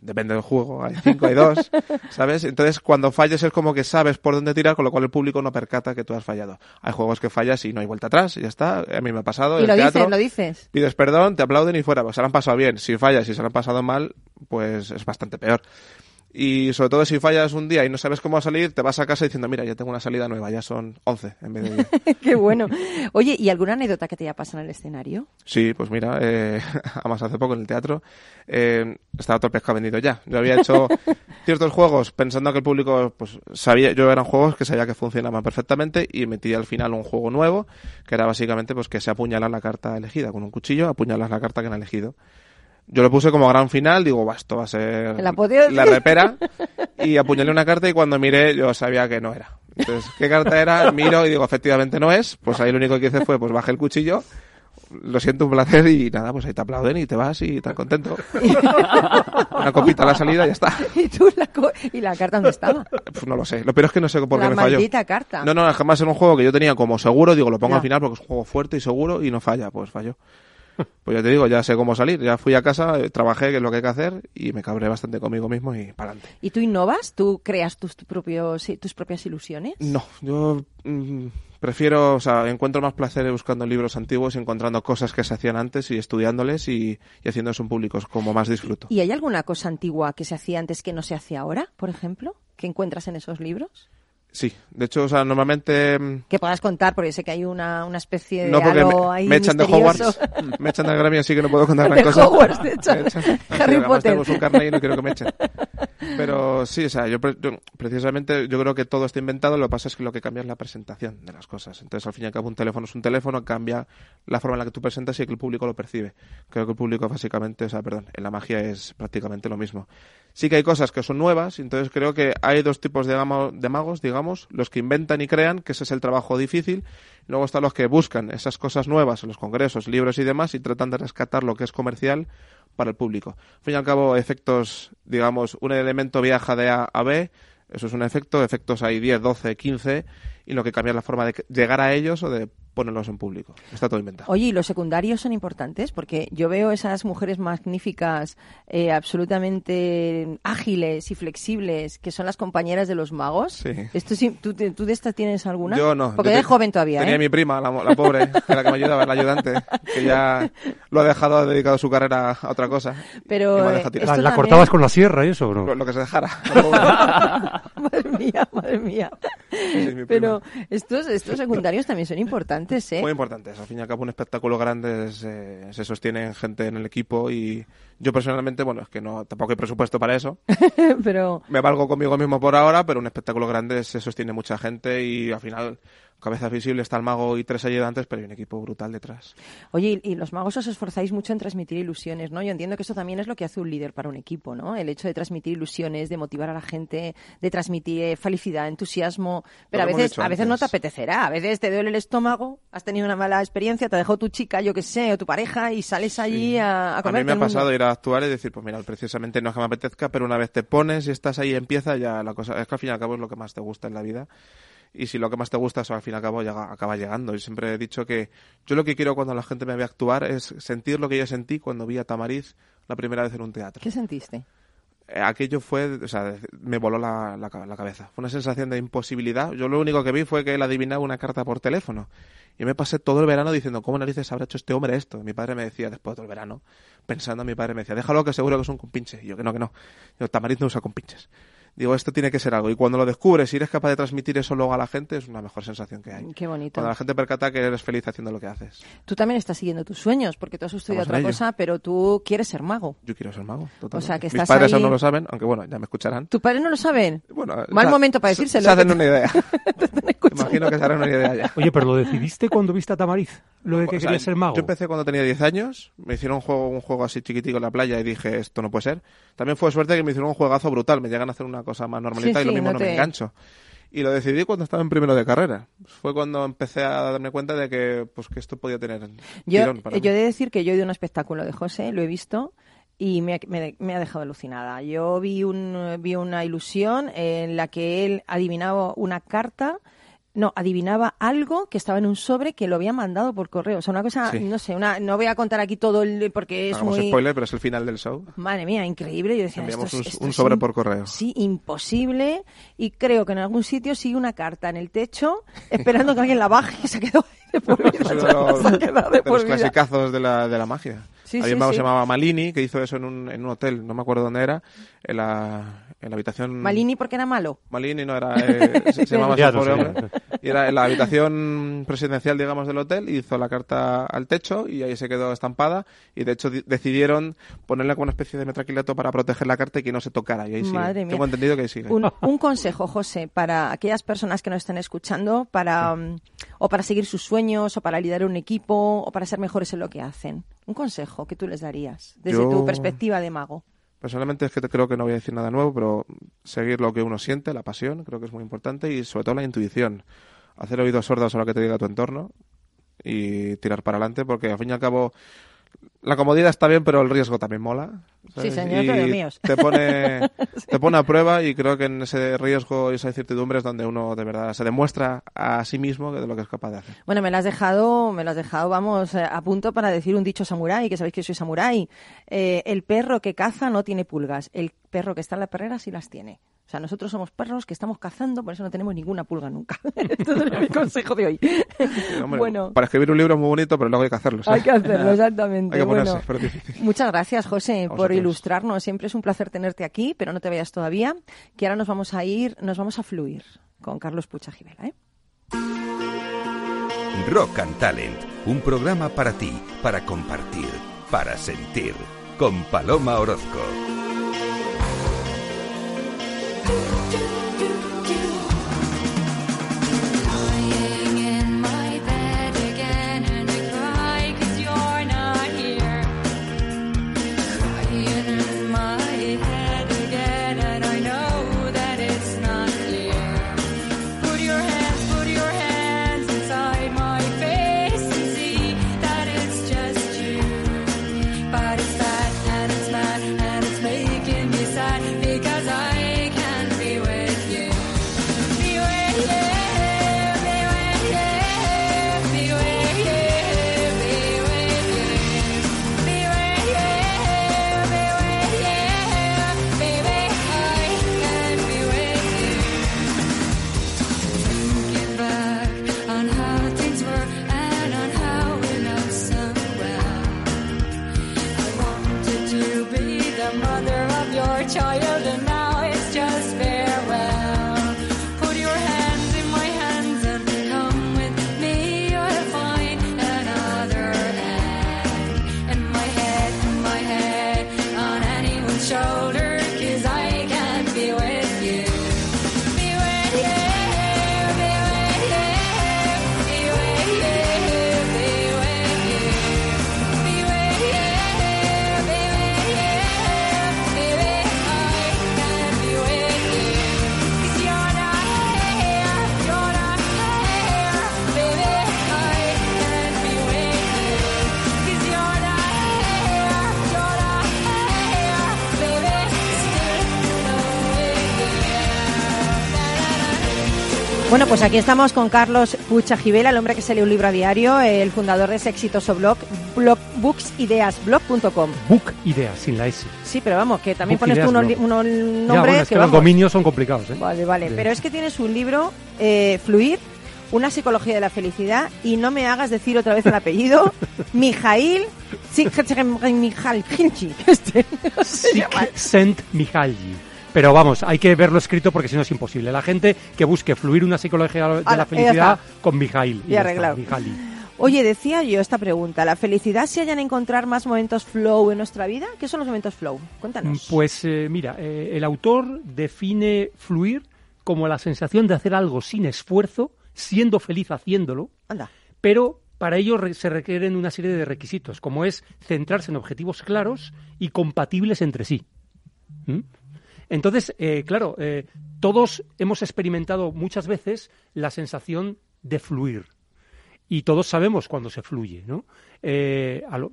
Depende del juego, hay cinco, hay dos, [laughs] ¿sabes? Entonces, cuando falles es como que sabes por dónde tirar, con lo cual el público no percata que tú has fallado. Hay juegos que fallas y no hay vuelta atrás, y ya está. A mí me ha pasado. y el lo teatro, dices, lo dices. Pides perdón, te aplauden y fuera. Pues se lo han pasado bien. Si fallas y se lo han pasado mal, pues es bastante peor. Y sobre todo si fallas un día y no sabes cómo salir, te vas a casa diciendo, mira, ya tengo una salida nueva, ya son 11 en vez de 10. [laughs] Qué bueno. Oye, ¿y alguna anécdota que te haya pasado en el escenario? Sí, pues mira, eh, [laughs] además hace poco en el teatro eh, estaba todo el pescado vendido ya. Yo había hecho [laughs] ciertos juegos pensando que el público pues sabía, yo eran juegos que sabía que funcionaban perfectamente y metí al final un juego nuevo que era básicamente pues que se apuñala la carta elegida con un cuchillo, apuñalas la carta que han elegido. Yo lo puse como gran final, digo, "Buah, esto va a ser La la repera. [laughs] Y apuñalé una carta y cuando miré yo sabía que no era. Entonces, ¿qué carta era? Miro y digo, efectivamente no es. Pues ahí lo único que hice fue, pues bajé el cuchillo. Lo siento, un placer y nada, pues ahí te aplauden y te vas y tan contento. [laughs] Una copita a la salida y ya está. [laughs] ¿Y tú la, co- ¿Y la carta dónde estaba? Pues no lo sé. Lo peor es que no sé por qué la me falló. maldita carta. No, no, jamás era un juego que yo tenía como seguro, digo, lo pongo al final porque es un juego fuerte y seguro y no falla, pues falló. Pues ya te digo, ya sé cómo salir, ya fui a casa, trabajé, que es lo que hay que hacer y me cabré bastante conmigo mismo y para adelante. ¿Y tú innovas? ¿Tú creas tus, tus propios, tus propias ilusiones? No, yo mm, prefiero, o sea, encuentro más placer buscando libros antiguos y encontrando cosas que se hacían antes y estudiándoles y, y haciéndolos en públicos como más disfruto. ¿Y hay alguna cosa antigua que se hacía antes que no se hace ahora, por ejemplo? ¿Que encuentras en esos libros? Sí, de hecho, o sea, normalmente mm, Que puedas contar, porque sé que hay una, una especie de no porque me, ahí me echan de. Hogwarts, me echan del Grammy así que no puedo contar [laughs] gran De cosa. Hogwarts. Me echan. Harry además Potter. tenemos un carnet y no quiero que me echen. [laughs] Pero sí, o sea, yo, yo precisamente yo creo que todo está inventado, lo que pasa es que lo que cambia es la presentación de las cosas. Entonces, al fin y al cabo, un teléfono es un teléfono, cambia la forma en la que tú presentas y que el público lo percibe. Creo que el público básicamente, o sea, perdón, en la magia es prácticamente lo mismo. Sí que hay cosas que son nuevas, entonces creo que hay dos tipos de, magos, digamos, los que inventan y crean, que ese es el trabajo difícil, luego están los que buscan esas cosas nuevas en los congresos, libros y demás, y tratan de rescatar lo que es comercial para el público. Al fin y al cabo, efectos, digamos, un elemento viaja de A a B, eso es un efecto, efectos hay 10, 12, 15, y lo que cambia es la forma de llegar a ellos o de ponerlos en público. Está todo inventado. Oye, ¿y los secundarios son importantes? Porque yo veo esas mujeres magníficas, eh, absolutamente ágiles y flexibles, que son las compañeras de los magos. Sí. Esto sí, ¿tú, ¿Tú de estas tienes alguna? Yo no. Porque Yo eres te- joven todavía, Tenía ¿eh? mi prima, la, la pobre, que era la que me ayudaba, la ayudante, que ya lo ha dejado, ha dedicado su carrera a otra cosa. Pero, eh. ¿La, Esto la también- cortabas con la sierra y eso o no? Lo, lo que se dejara. [laughs] madre mía, madre mía. Pero estos, estos secundarios también son importantes, ¿eh? Muy importantes. Al fin y al cabo, un espectáculo grande se, se sostiene en gente en el equipo y yo personalmente, bueno, es que no tampoco hay presupuesto para eso. [laughs] Pero Me valgo conmigo mismo por ahora, pero un espectáculo grande se sostiene mucha gente y al final, cabeza visible está el mago y tres ayudantes, pero hay un equipo brutal detrás. Oye, y y los magos os esforzáis mucho en transmitir ilusiones, ¿no? Yo entiendo que eso también es lo que hace un líder para un equipo, ¿no? El hecho de transmitir ilusiones, de motivar a la gente, de transmitir eh, felicidad, entusiasmo. Pero a veces, a veces no te apetecerá, a veces te duele el estómago, has tenido una mala experiencia, te dejó tu chica, yo qué sé, o tu pareja, y sales allí a, a A mí me ha pasado ir a actuar y decir, pues mira, precisamente no es que me apetezca, pero una vez te pones y estás ahí y empieza ya la cosa. Es que al fin y al cabo es lo que más te gusta en la vida. Y si lo que más te gusta, eso al fin y al cabo llega- acaba llegando. Y siempre he dicho que yo lo que quiero cuando la gente me ve actuar es sentir lo que yo sentí cuando vi a Tamariz la primera vez en un teatro. ¿Qué sentiste? Eh, Aquello fue, o sea, me voló la, la la cabeza. Fue una sensación de imposibilidad. Yo lo único que vi fue que él adivinaba una carta por teléfono. Y me pasé todo el verano diciendo, ¿cómo narices habrá hecho este hombre esto? Mi padre me decía, después de todo el verano, pensando, mi padre me decía, déjalo que seguro que es un compinche. Y yo, que no, que no. Yo, Tamariz no usa compinches. Digo, esto tiene que ser algo. Y cuando lo descubres y eres capaz de transmitir eso luego a la gente, es una mejor sensación que hay. Qué bonito. Cuando la gente percata que eres feliz haciendo lo que haces. Tú también estás siguiendo tus sueños, porque tú has estudiado Estamos otra cosa, pero tú quieres ser mago. Yo quiero ser mago, totalmente. O sea, que Mis estás padres ahí- aún no lo saben, aunque bueno, ya me escucharán. ¿Tus padres no lo saben? Bueno, Mal se- momento para se- decírselo. Se hacen que- una idea. [laughs] Imagino que se harán una idea ya. Oye, pero lo decidiste cuando viste a Tamariz, lo de que O sea, querías ser mago. Yo empecé cuando tenía 10 años, me hicieron un juego, un juego así chiquitico en la playa y dije, esto no puede ser. También fue suerte que me hicieron un juegazo brutal, me llegan a hacer una cosa más normalita Sí, y lo sí, mismo no no, te- me engancho. Y lo decidí cuando estaba en primero de carrera. Fue cuando empecé a darme cuenta de que, pues, que esto podía tener Yo, tirón para yo he de decir que yo he ido a un espectáculo de José, lo he visto y me- me ha dejado alucinada. Yo vi, un, vi una ilusión en la que él adivinaba una carta, no, adivinaba algo que estaba en un sobre que lo había mandado por correo. O sea, una cosa, Sí. no sé, una, no voy a contar aquí todo el, porque es Hagamos muy... spoiler, pero es el final del show. Madre mía, increíble. Yo decía, Enviamos esto es- un- esto un es sobre por correo. Sí, imposible. Y creo que en algún sitio sigue una carta en el techo esperando que alguien la baje y se quedó de por [laughs] vida. Es uno de los, de vida. clasicazos de la, de la magia. Sí, Había sí, un mago que se llamaba Malini, que hizo eso en un, en un hotel, no me acuerdo dónde era, en la, en la habitación... Malini porque era malo. Malini no era, eh, [laughs] se, se llamaba así pobre hombre. Y era en la habitación presidencial, digamos, del hotel, hizo la carta al techo y ahí se quedó estampada. Y de hecho di- decidieron ponerle como una especie de metraquilato para proteger la carta y que no se tocara. Y ahí sigue. Madre mía. Tengo entendido que ahí sigue. Un, un consejo, José, para aquellas personas que nos estén escuchando, para mm, o para seguir sus sueños, o para liderar un equipo, o para ser mejores en lo que hacen. Un consejo que tú les darías desde Yo- tu perspectiva de mago. Personalmente es que creo que no voy a decir nada nuevo, pero seguir lo que uno siente, la pasión, creo que es muy importante y sobre todo la intuición. Hacer oídos sordos a lo que te diga tu entorno y tirar para adelante porque al fin y al cabo la comodidad está bien, pero el riesgo también mola. Sí, señor, y pero míos. Te pone, [laughs] te pone a prueba y creo que en ese riesgo y esa incertidumbre es donde uno de verdad se demuestra a sí mismo de lo que es capaz de hacer. Bueno, me lo has dejado, me lo has dejado, vamos, eh, a punto para decir un dicho samurái, que sabéis que soy samurái. Eh, el perro que caza no tiene pulgas, el perro que está en la perrera sí las tiene. O sea, nosotros somos perros que estamos cazando, por eso no tenemos ninguna pulga nunca. [laughs] Este es mi consejo de hoy. [laughs] Hombre, bueno, Para escribir un libro es muy bonito, pero luego hay que hacerlo. hay ¿sabes? que hacerlo, [laughs] exactamente. Hay que ponerse, Bueno, es. Muchas gracias, José, por ilustrarnos. Siempre es un placer tenerte aquí, pero no te vayas todavía, que ahora nos vamos a ir, nos vamos a fluir con Carlos Pucha Gibela, ¿eh? Rock and Talent, un programa para ti, para compartir, para sentir, con Paloma Orozco. do, do, do. Bueno, pues aquí estamos con Carlos Pucha Gibela, el hombre que se lee un libro a diario, el fundador de ese exitoso blog, blog booksideasblog.com. Book Ideas, sin la S. Sí, pero vamos, que también Book pones tú unos, Ya, nombres bueno, es que, los dominios son complicados, ¿eh? Vale, vale. Bien. Pero es que tienes un libro, eh, Fluir, una psicología de la felicidad, y no me hagas decir otra vez el apellido, [laughs] Mijail Csikszentmihalyi. Este, Pero vamos, hay que verlo escrito porque si no es imposible. La gente que busque fluir una psicología de la felicidad con Mijail. Ya arreglado. Mijaili. Oye, decía yo esta pregunta, ¿la felicidad se hallan encontrar más momentos flow en nuestra vida? ¿Qué son los momentos flow? Cuéntanos. Pues eh, mira, eh, el autor define fluir como la sensación de hacer algo sin esfuerzo, siendo feliz haciéndolo, Anda. pero para ello re- se requieren una serie de requisitos, como es centrarse en objetivos claros y compatibles entre sí. ¿Mm? Entonces, eh, claro, eh, todos hemos experimentado muchas veces la sensación de fluir. Y todos sabemos cuando se fluye, ¿no? Eh, a lo,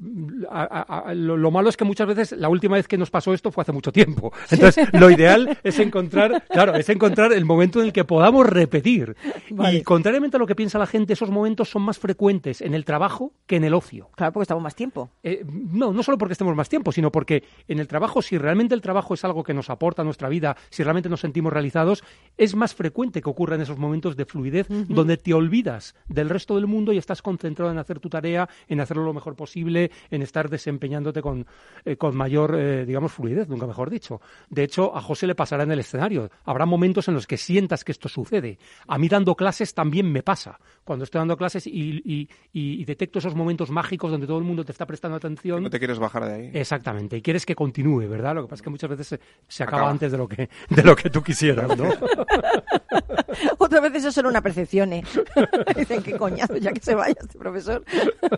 a- a- a- lo- lo malo es que muchas veces la última vez que nos pasó esto fue hace mucho tiempo. [laughs] [laughs] Entonces, lo ideal es encontrar, claro, es encontrar el momento en el que podamos repetir. Vale. Y contrariamente a lo que piensa la gente, esos momentos son más frecuentes en el trabajo que en el ocio. Claro, porque estamos más tiempo. Eh, no, no solo porque estemos más tiempo, sino porque en el trabajo, si realmente el trabajo es algo que nos aporta a nuestra vida, si realmente nos sentimos realizados, es más frecuente que ocurra en esos momentos de fluidez donde te olvidas del resto del mundo y estás concentrado en hacer tu tarea, en lo mejor posible, en estar desempeñándote con, eh, con mayor, eh, digamos, fluidez, nunca mejor dicho. De hecho, a José le pasará en el escenario. Habrá momentos en los que sientas que esto sucede. A mí dando clases también me pasa. Cuando estoy dando clases y, y- y- detecto esos momentos mágicos donde todo el mundo te está prestando atención. No te quieres bajar de ahí. Exactamente, y quieres que continúe, ¿verdad? Lo que pasa es que muchas veces se, se acaba, Acaba. antes de lo que de lo que tú quisieras, ¿no? [laughs] Otra vez eso es solo una percepción, ¿eh? [laughs] Dicen, qué coñazo, ya que se vaya este profesor.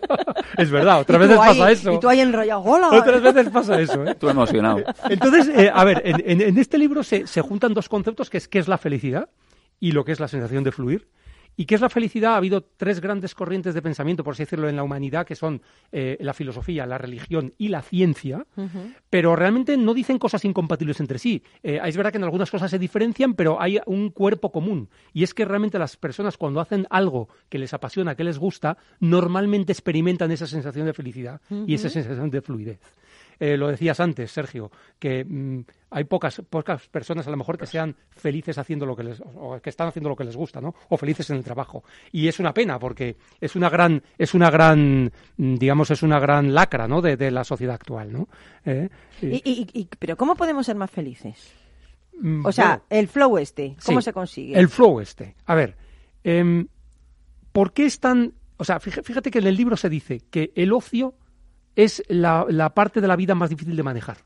[laughs] es verdad, otras veces ahí- pasa eso. Y tú ahí enrollado, hola. Otras veces pasa eso, ¿eh? Tú emocionado. Entonces, eh, a ver, en, en- en este libro se, se juntan dos conceptos, que es qué es la felicidad y lo que es la sensación de fluir. ¿Y qué es la felicidad? Ha habido tres grandes corrientes de pensamiento, por así decirlo, en la humanidad, que son eh, la filosofía, la religión y la ciencia, pero realmente no dicen cosas incompatibles entre sí. Eh, es verdad que en algunas cosas se diferencian, pero hay un cuerpo común. Y es que realmente las personas cuando hacen algo que les apasiona, que les gusta, normalmente experimentan esa sensación de felicidad y esa sensación de fluidez. Eh, lo decías antes, Sergio, que mm, hay pocas, pocas personas a lo mejor que sean felices haciendo lo que les, o que están haciendo lo que les gusta, ¿no? O felices en el trabajo. Y es una pena porque es una gran, es una gran, mm, digamos, es una gran lacra, ¿no? De, de la sociedad actual, ¿no? Eh, Y, y- y- pero ¿cómo podemos ser más felices? mm, O sea, bueno, el flow este, ¿cómo Sí, se consigue? El flow este. A ver, em, ¿por qué es tan...? O sea, fíjate que en el libro se dice que el ocio es la, la parte de la vida más difícil de manejar.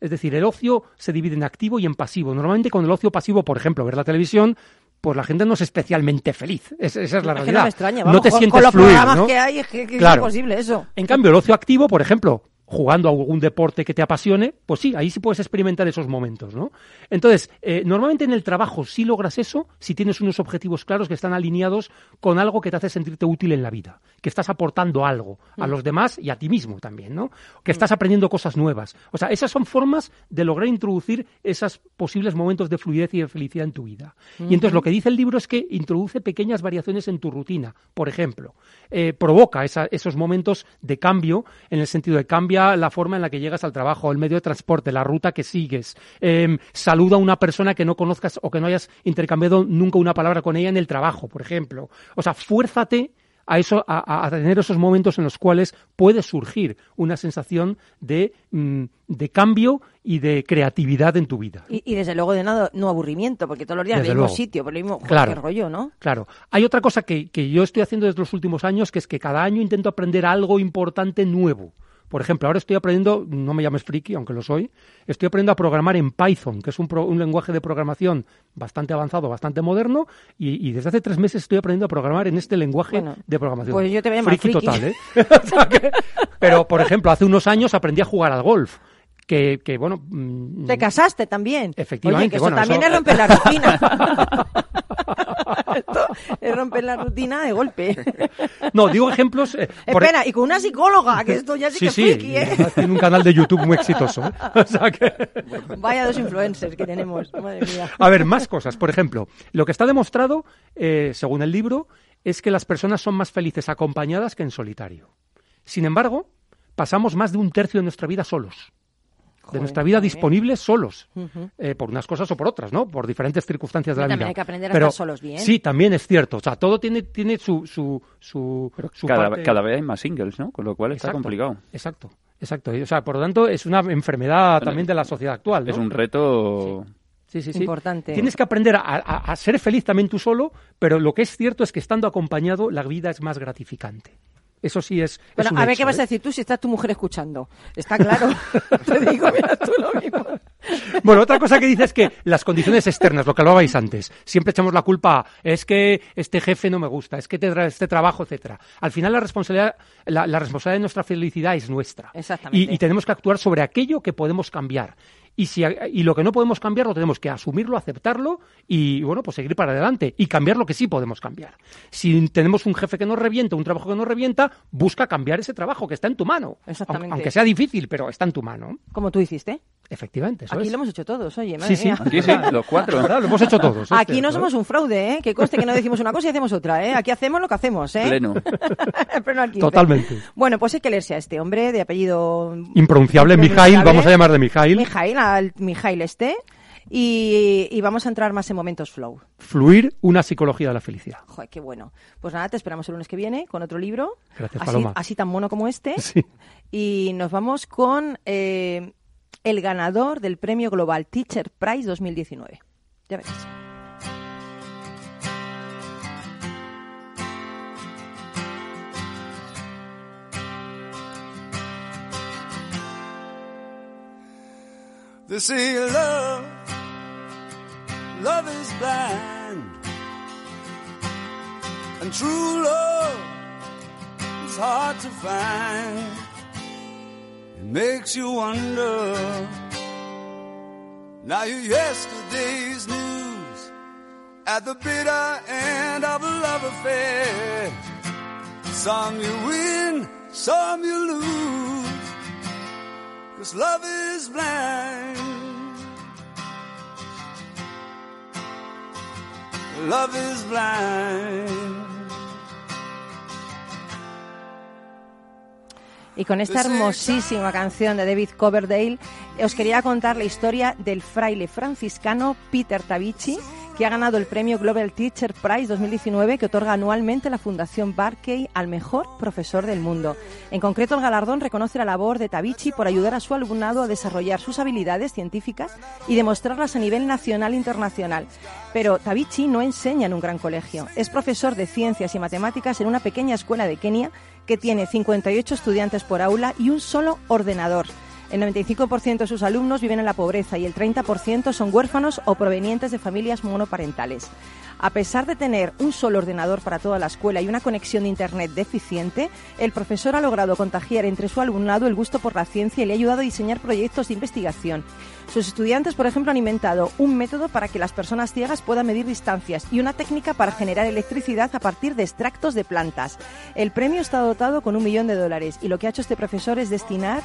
Es decir, el ocio se divide en activo y en pasivo. Normalmente con el ocio pasivo, por ejemplo, ver la televisión, pues la gente no es especialmente feliz. Es- esa es la Es que realidad. no me extraña, no te con, sientes con los fluir, programas ¿no? que hay, es que, que Claro. es imposible eso. En cambio, el ocio activo, por ejemplo, jugando a algún deporte que te apasione, pues sí, ahí sí puedes experimentar esos momentos, ¿no? Entonces, eh, normalmente en el trabajo sí logras eso si tienes unos objetivos claros que están alineados con algo que te hace sentirte útil en la vida, que estás aportando algo a los demás y a ti mismo también, ¿no? Que estás aprendiendo cosas nuevas. O sea, esas son formas de lograr introducir esos posibles momentos de fluidez y de felicidad en tu vida. Y entonces lo que dice el libro es que introduce pequeñas variaciones en tu rutina. Por ejemplo, eh, provoca esa- esos momentos de cambio en el sentido de cambia la forma en la que llegas al trabajo, el medio de transporte, la ruta que sigues, em, saluda a una persona que no conozcas o que no hayas intercambiado nunca una palabra con ella en el trabajo, por ejemplo. O sea, fuérzate a eso, a, tener esos momentos en los cuales puede surgir una sensación de, mm, de cambio y de creatividad en tu vida. Y, y desde luego de nada, no aburrimiento, porque todos los días el mismo luego. sitio, por el mismo Claro. qué rollo, ¿no? Claro. Hay otra cosa que, que yo estoy haciendo desde los últimos años, que es que cada año intento aprender algo importante nuevo. Por ejemplo, ahora estoy aprendiendo, no me llames friki, aunque lo soy, estoy aprendiendo a programar en Python, que es un, pro- un lenguaje de programación bastante avanzado, bastante moderno, y, y desde hace tres meses estoy aprendiendo a programar en este lenguaje Bueno, de programación. pues yo te voy a llamar friki. total, ¿eh? [laughs] [laughs] O sea que- pero, por ejemplo, hace unos años aprendí a jugar al golf, que, que bueno... mm, Te casaste también. Efectivamente, Oye, que eso bueno, también eso- es romper la rutina. [laughs] Romper la rutina de golpe. [laughs] No, digo ejemplos... eh, por- Espera, y con una psicóloga, que esto ya sí, Sí, que sí, friki, ¿eh? tiene un canal de YouTube muy exitoso. ¿eh? [laughs] O sea que... [laughs] Vaya dos influencers que tenemos, madre mía. A ver, más cosas. Por ejemplo, lo que está demostrado, eh, según el libro, es que las personas son más felices acompañadas que en solitario. Sin embargo, pasamos más de un tercio de nuestra vida solos. De nuestra vida madre. disponible solos, eh, por unas cosas o por otras, ¿no? Por diferentes circunstancias de la También vida. hay que aprender a Pero estar solos bien. Sí, también es cierto. O sea, todo tiene, tiene su, su, su, su Cada, parte- cada vez hay más singles, ¿no? Con lo cual está Exacto, complicado. Exacto, exacto. Y, O sea, por lo tanto, es una enfermedad también de la sociedad actual. ¿no? Es un reto Sí, sí, sí. Importante. Tienes que aprender a, a- a ser feliz también tú solo, pero lo que es cierto es que estando acompañado la vida es más gratificante. Eso sí es. es Bueno, un a ver hecho, qué vas ¿eh? a decir tú si está tu mujer escuchando. Está claro. [laughs] Te digo, mira tú lo mismo. Bueno, otra cosa que dice es que las condiciones externas, lo que hablabais antes, siempre echamos la culpa es que este jefe no me gusta, es que te tra- este trabajo, etcétera. Al final la responsabilidad, la, la responsabilidad de nuestra felicidad es nuestra. Exactamente. Y, y tenemos que actuar sobre aquello que podemos cambiar. Y, si, y lo que no podemos cambiar lo tenemos que asumirlo, aceptarlo y, bueno, pues seguir para adelante y cambiar lo que sí podemos cambiar. Si tenemos un jefe que nos revienta, un trabajo que nos revienta, busca cambiar ese trabajo que está en tu mano. Exactamente. Aunque, aunque sea difícil, pero está en tu mano. Como tú hiciste. Efectivamente, eso Aquí es. lo hemos hecho todos, oye, madre Sí, sí. mía. Aquí sí, [laughs] los cuatro. Claro, lo hemos hecho todos. Aquí este, no somos un fraude, ¿eh? Que conste que no decimos una cosa y hacemos otra, ¿eh? Aquí hacemos lo que hacemos, ¿eh? Pleno. [laughs] Pleno al 15. Totalmente. Bueno, pues hay que leerse a este hombre de apellido... Impronunciable, Mijail, vamos a llamar de Mijail. Mijail, al Mijail este. Y, y vamos a entrar más en momentos flow. Fluir una psicología de la felicidad. Joder, qué bueno. Pues nada, te esperamos el lunes que viene con otro libro. Gracias, así, Paloma. así tan mono como este. Sí. Y nos vamos con eh, el ganador del Premio Global Teacher Prize 2019. Ya verás. They say love, love is blind, and true love is hard to find. Makes you wonder. Now you're yesterday's news at the bitter end of a love affair. Some you win, some you lose. Cause love is blind. Love is blind. Y con esta hermosísima canción de David Coverdale, os quería contar la historia del fraile franciscano Peter Tavici, que ha ganado el premio Global Teacher Prize 2019 que otorga anualmente la Fundación Barkey al mejor profesor del mundo. En concreto, el galardón reconoce la labor de Tavici por ayudar a su alumnado a desarrollar sus habilidades científicas y demostrarlas a nivel nacional e internacional. Pero Tavici no enseña en un gran colegio. Es profesor de ciencias y matemáticas en una pequeña escuela de Kenia que tiene 58 estudiantes por aula y un solo ordenador. El 95% de sus alumnos viven en la pobreza y el 30% son huérfanos o provenientes de familias monoparentales. A pesar de tener un solo ordenador para toda la escuela y una conexión de Internet deficiente, el profesor ha logrado contagiar entre su alumnado el gusto por la ciencia y le ha ayudado a diseñar proyectos de investigación. Sus estudiantes, por ejemplo, han inventado un método para que las personas ciegas puedan medir distancias y una técnica para generar electricidad a partir de extractos de plantas. El premio está dotado con un millón de dólares y lo que ha hecho este profesor es destinar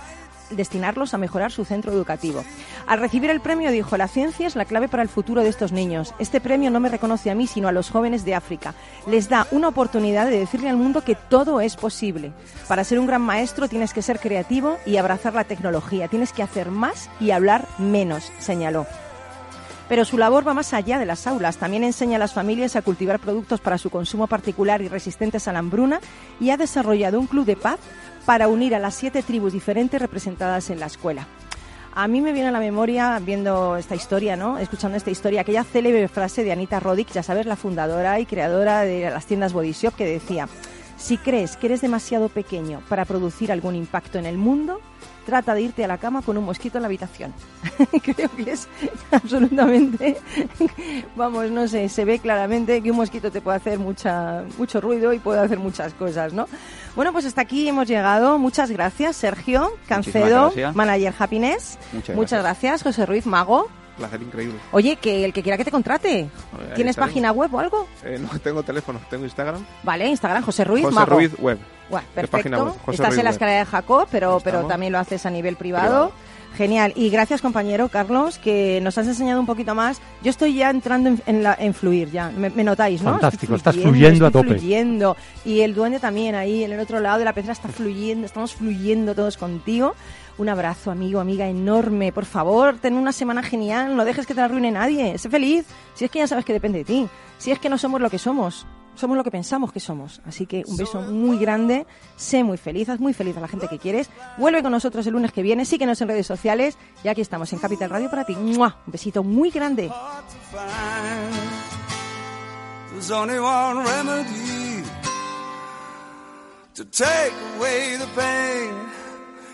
destinarlos a mejorar su centro educativo. Al recibir el premio dijo, la ciencia es la clave para el futuro de estos niños. Este premio no me reconoce a mí, sino a los jóvenes de África. Les da una oportunidad de decirle al mundo que todo es posible. Para ser un gran maestro tienes que ser creativo y abrazar la tecnología. Tienes que hacer más y hablar menos, señaló. Pero su labor va más allá de las aulas. También enseña a las familias a cultivar productos para su consumo particular y resistentes a la hambruna y ha desarrollado un club de paz para unir a las siete tribus diferentes representadas en la escuela. A mí me viene a la memoria, viendo esta historia, ¿no? escuchando esta historia, aquella célebre frase de Anita Roddick, ya sabes, la fundadora y creadora de las tiendas Body Shop, que decía, si crees que eres demasiado pequeño para producir algún impacto en el mundo, trata de irte a la cama con un mosquito en la habitación. [laughs] Creo que es absolutamente, vamos, no sé, se ve claramente que un mosquito te puede hacer mucha, mucho ruido y puede hacer muchas cosas, ¿no? Bueno, pues hasta aquí hemos llegado. Muchas gracias, Sergio Cancedo, gracias. Manager Happiness. Muchas gracias, José Ruiz Mago. Placer increíble. Oye, que el que quiera que te contrate. ¿Tienes página web o algo? Eh, no tengo teléfono, tengo Instagram. Vale, Instagram, José Ruiz José Mago. Ruiz Web. Bueno, perfecto. web, José Estás Ruiz en la escalera de Jacob, pero, pero también lo haces a nivel privado. Genial. Y gracias, compañero Carlos, que nos has enseñado un poquito más. Yo estoy ya entrando en, en la- en fluir ya. Me, me notáis, ¿no? Fantástico, Estoy estás fluyendo a tope. fluyendo. Y el duende también ahí, en el otro lado de la pecera, está fluyendo. Estamos fluyendo todos contigo. Un abrazo, amigo, amiga, enorme. Por favor, ten una semana genial. No dejes que te la arruine nadie. Sé feliz. Si es que ya sabes que depende de ti. Si es que no somos lo que somos. somos lo que pensamos que somos. Así que un beso muy grande, sé muy feliz, haz muy feliz a la gente que quieres. Vuelve con nosotros el lunes que viene, síguenos en redes sociales y aquí estamos en Capital Radio para ti. ¡Mua! Un besito muy grande.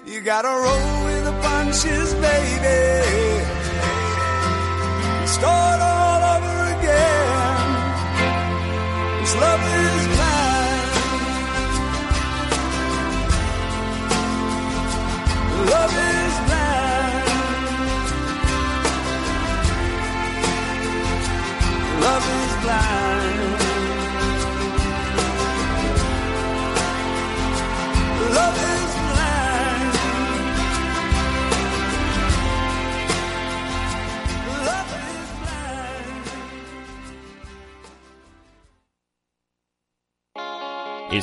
You gotta roll with the punches, baby. Start all over again. This love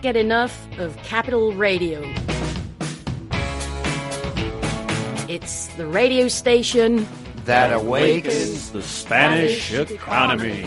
Can't get enough of Capital Radio. It's the radio station that awakens the Spanish economy.